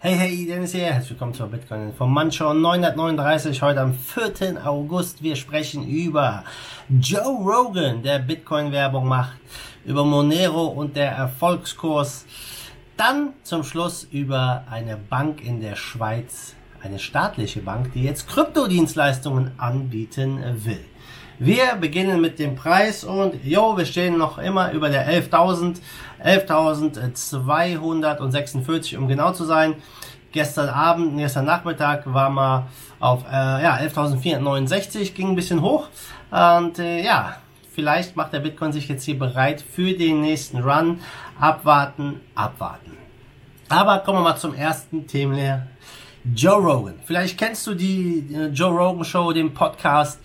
Hey, hey, Dennis hier. Herzlich willkommen zur Bitcoin von Mancho 939. Heute am 4. August. Wir sprechen über Joe Rogan, der Bitcoin-Werbung macht, über Monero und der Erfolgskurs. Dann zum Schluss über eine Bank in der Schweiz, eine staatliche Bank, die jetzt Kryptodienstleistungen anbieten will. Wir beginnen mit dem Preis und jo, wir stehen noch immer über der 11.000, 11.246, um genau zu sein. Gestern Abend, gestern Nachmittag war mal auf äh, ja, 11.469, ging ein bisschen hoch. Und äh, ja, vielleicht macht der Bitcoin sich jetzt hier bereit für den nächsten Run. Abwarten, abwarten. Aber kommen wir mal zum ersten Thema. Joe Rogan. Vielleicht kennst du die äh, Joe Rogan Show, den Podcast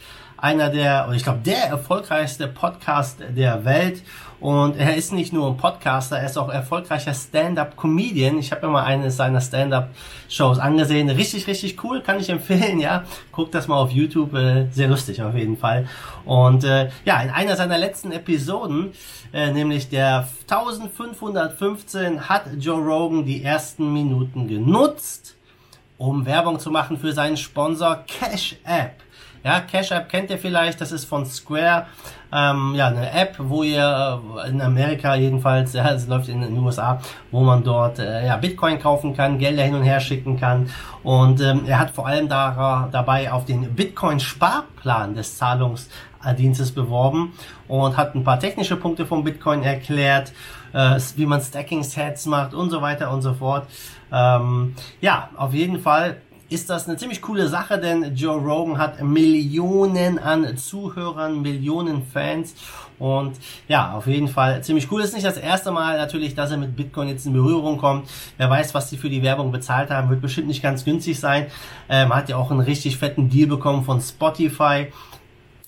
einer der, oder ich glaube, der erfolgreichste Podcast der Welt. Und er ist nicht nur ein Podcaster, er ist auch erfolgreicher Stand-up-Comedian. Ich habe mir mal eine seiner Stand-up-Shows angesehen. Richtig, richtig cool, kann ich empfehlen, ja. Guck das mal auf YouTube, äh, sehr lustig auf jeden Fall. Und äh, ja, in einer seiner letzten Episoden, äh, nämlich der 1515, hat Joe Rogan die ersten Minuten genutzt, um Werbung zu machen für seinen Sponsor Cash App. Ja, Cash App kennt ihr vielleicht, das ist von Square, ähm, ja, eine App, wo ihr äh, in Amerika jedenfalls, ja, es läuft in den USA, wo man dort äh, ja, Bitcoin kaufen kann, Gelder hin und her schicken kann. Und ähm, er hat vor allem da, dabei auf den Bitcoin-Sparplan des Zahlungsdienstes beworben und hat ein paar technische Punkte vom Bitcoin erklärt, äh, wie man Stacking-Sets macht und so weiter und so fort. Ähm, ja, auf jeden Fall ist das eine ziemlich coole Sache, denn Joe Rogan hat Millionen an Zuhörern, Millionen Fans und ja, auf jeden Fall ziemlich cool. Ist nicht das erste Mal natürlich, dass er mit Bitcoin jetzt in Berührung kommt. Wer weiß, was sie für die Werbung bezahlt haben, wird bestimmt nicht ganz günstig sein. Ähm, hat ja auch einen richtig fetten Deal bekommen von Spotify.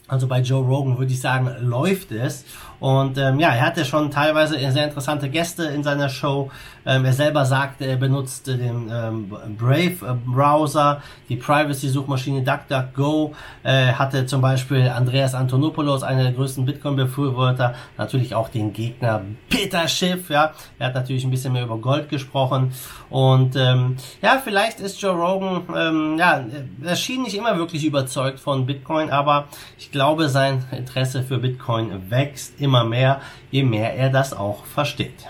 Also bei Joe Rogan würde ich sagen, läuft es. Und ähm, ja, er hatte schon teilweise sehr interessante Gäste in seiner Show. Ähm, er selber sagte, er benutzte den ähm, Brave-Browser, die Privacy-Suchmaschine DuckDuckGo. Äh, hatte zum Beispiel Andreas Antonopoulos, einer der größten Bitcoin-Befürworter, natürlich auch den Gegner Peter Schiff. Ja, er hat natürlich ein bisschen mehr über Gold gesprochen. Und ähm, ja, vielleicht ist Joe Rogan, ähm, ja, er schien nicht immer wirklich überzeugt von Bitcoin, aber ich glaube, sein Interesse für Bitcoin wächst immer mehr, je mehr er das auch versteht.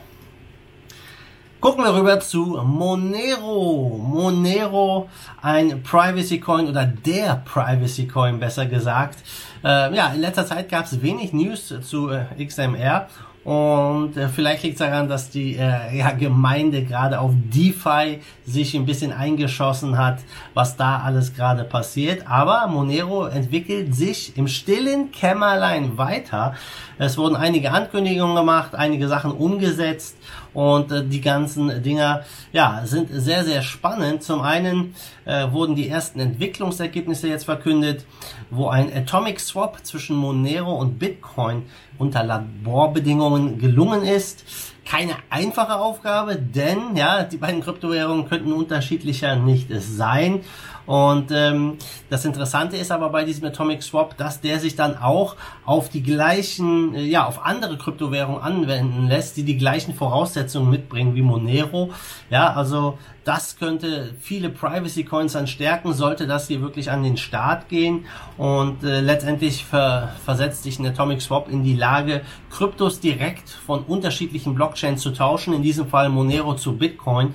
Gucken wir rüber zu Monero. Monero, ein Privacy Coin oder der Privacy Coin besser gesagt. Äh, ja, in letzter Zeit gab es wenig News zu äh, XMR und äh, vielleicht liegt es daran, dass die äh, ja, Gemeinde gerade auf DeFi sich ein bisschen eingeschossen hat, was da alles gerade passiert. Aber Monero entwickelt sich im stillen Kämmerlein weiter. Es wurden einige Ankündigungen gemacht, einige Sachen umgesetzt und äh, die ganzen Dinger ja, sind sehr, sehr spannend. Zum einen äh, wurden die ersten Entwicklungsergebnisse jetzt verkündet, wo ein Atomic Swap zwischen Monero und Bitcoin unter Laborbedingungen gelungen ist. Keine einfache Aufgabe, denn ja, die beiden Kryptowährungen könnten unterschiedlicher nicht sein. Und ähm, das Interessante ist aber bei diesem Atomic Swap, dass der sich dann auch auf die gleichen, äh, ja, auf andere Kryptowährungen anwenden lässt, die die gleichen Voraussetzungen mitbringen wie Monero. Ja, also das könnte viele Privacy Coins dann stärken, sollte das hier wirklich an den Start gehen. Und äh, letztendlich ver versetzt sich ein Atomic Swap in die Lage, Kryptos direkt von unterschiedlichen Blockchains zu tauschen, in diesem Fall Monero zu Bitcoin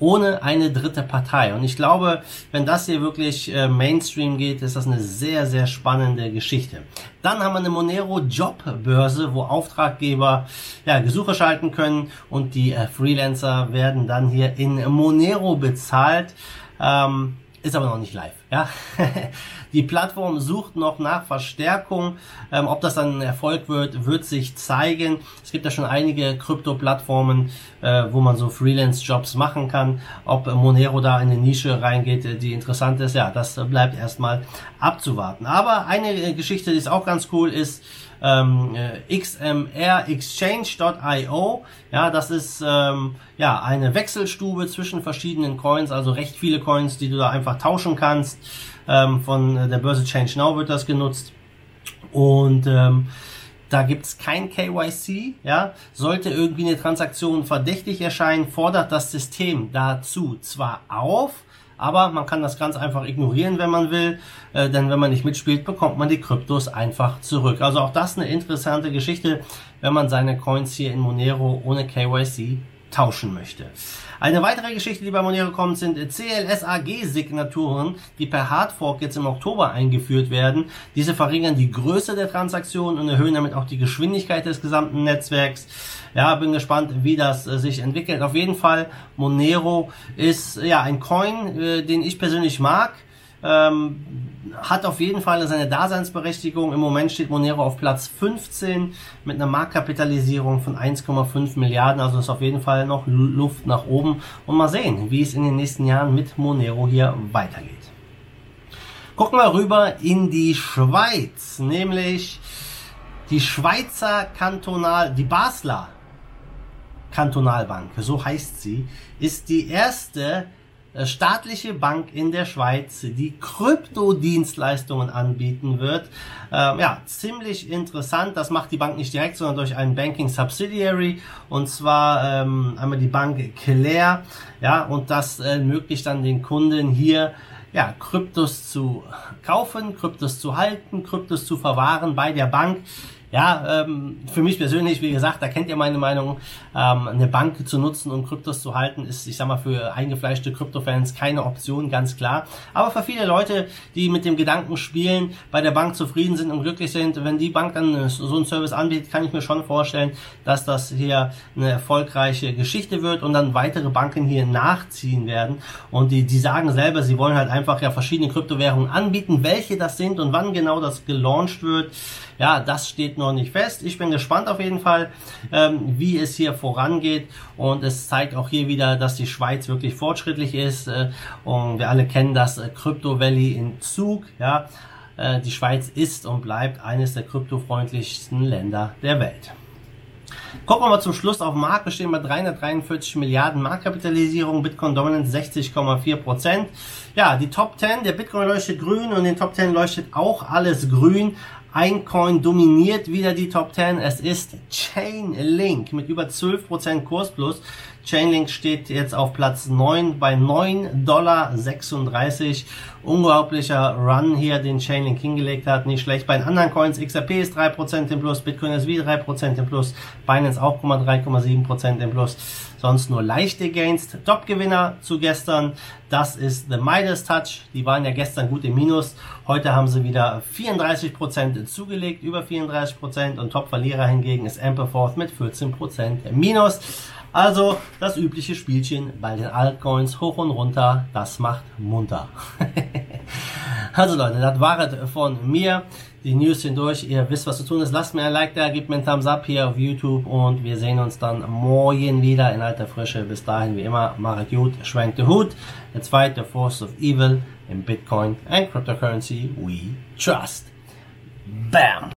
ohne eine dritte Partei. Und ich glaube, wenn das hier wirklich äh, Mainstream geht, ist das eine sehr, sehr spannende Geschichte. Dann haben wir eine Monero Jobbörse, wo Auftraggeber ja, Gesuche schalten können und die äh, Freelancer werden dann hier in Monero bezahlt. Ähm, ist aber noch nicht live. Ja, die Plattform sucht noch nach Verstärkung. Ähm, ob das dann ein Erfolg wird, wird sich zeigen. Es gibt ja schon einige Krypto-Plattformen, äh, wo man so Freelance-Jobs machen kann. Ob Monero da in eine Nische reingeht, äh, die interessant ist, ja, das bleibt erstmal abzuwarten. Aber eine Geschichte, die ist auch ganz cool, ist ähm, äh, xmrexchange.io. Ja, das ist ähm, ja eine Wechselstube zwischen verschiedenen Coins, also recht viele Coins, die du da einfach tauschen kannst. Ähm, von der Börse Change Now wird das genutzt. Und ähm, Da gibt's kein KYC, ja. Sollte irgendwie eine Transaktion verdächtig erscheinen, fordert das System dazu zwar auf, aber man kann das ganz einfach ignorieren, wenn man will, äh, denn wenn man nicht mitspielt, bekommt man die Kryptos einfach zurück. Also auch das eine interessante Geschichte, wenn man seine Coins hier in Monero ohne KYC tauschen möchte. Eine weitere Geschichte, die bei Monero kommt, sind CLS-AG-Signaturen, die per Hardfork jetzt im Oktober eingeführt werden. Diese verringern die Größe der Transaktionen und erhöhen damit auch die Geschwindigkeit des gesamten Netzwerks. Ja, bin gespannt, wie das äh, sich entwickelt. Auf jeden Fall, Monero ist ja ein Coin, äh, den ich persönlich mag. Ähm, hat auf jeden Fall seine Daseinsberechtigung. Im Moment steht Monero auf Platz 15 mit einer Marktkapitalisierung von 1,5 Milliarden. Also ist auf jeden Fall noch Luft nach oben. Und mal sehen, wie es in den nächsten Jahren mit Monero hier weitergeht. Gucken wir rüber in die Schweiz, nämlich die Schweizer Kantonal, die Basler Kantonalbank, so heißt sie, ist die erste staatliche Bank in der Schweiz, die Kryptodienstleistungen anbieten wird. Ähm, ja, ziemlich interessant. Das macht die Bank nicht direkt, sondern durch einen Banking Subsidiary und zwar ähm, einmal die Bank Claire. Ja, und das ermöglicht dann den Kunden hier ja, Kryptos zu kaufen, Kryptos zu halten, Kryptos zu verwahren bei der Bank. Ja, ähm, für mich persönlich, wie gesagt, da kennt ihr meine Meinung, ähm, eine Bank zu nutzen, um Kryptos zu halten, ist, ich sag mal, für eingefleischte Kryptofans keine Option, ganz klar. Aber für viele Leute, die mit dem Gedanken spielen, bei der Bank zufrieden sind und glücklich sind, wenn die Bank dann so einen Service anbietet, kann ich mir schon vorstellen, dass das hier eine erfolgreiche Geschichte wird und dann weitere Banken hier nachziehen werden. Und die, die sagen selber, sie wollen halt einfach ja verschiedene Kryptowährungen anbieten, welche das sind und wann genau das gelauncht wird. Ja, das steht noch nicht fest. Ich bin gespannt auf jeden Fall, ähm, wie es hier vorangeht. Und es zeigt auch hier wieder, dass die Schweiz wirklich fortschrittlich ist. Äh, und wir alle kennen das äh, Crypto Valley in Zug. Ja, äh, die Schweiz ist und bleibt eines der kryptofreundlichsten Länder der Welt. Gucken wir mal zum Schluss auf Markt. Wir stehen bei 343 Milliarden Marktkapitalisierung, Bitcoin Dominance 60,4 Prozent. Ja, die Top 10, der Bitcoin leuchtet grün und den Top 10 leuchtet auch alles grün. Ein Coin dominiert wieder die Top 10. Es ist Chainlink mit über 12% Kurs plus. Chainlink steht jetzt auf Platz 9 bei 9,36 Dollar. Unglaublicher Run hier, den Chainlink hingelegt hat. Nicht schlecht. Bei den anderen Coins, XRP ist 3% im Plus, Bitcoin ist wie 3% im Plus, Binance auch 3,7% im Plus. Sonst nur leichte Gains. Top-Gewinner zu gestern, das ist The Midas Touch. Die waren ja gestern gut im Minus. Heute haben sie wieder 34% zugelegt, über 34%. Und Top-Verlierer hingegen ist Amperforth mit 14% Minus. Also das übliche Spielchen bei den Altcoins hoch und runter, das macht munter. also Leute, das war es von mir. Die News sind durch. Ihr wisst, was zu tun ist. Lasst mir ein Like da, gebt mir einen Thumbs up hier auf YouTube und wir sehen uns dann morgen wieder in alter Frische. Bis dahin, wie immer, macht gut, schwenkt den Hut. Fight the force of evil in Bitcoin and cryptocurrency we trust. Bam!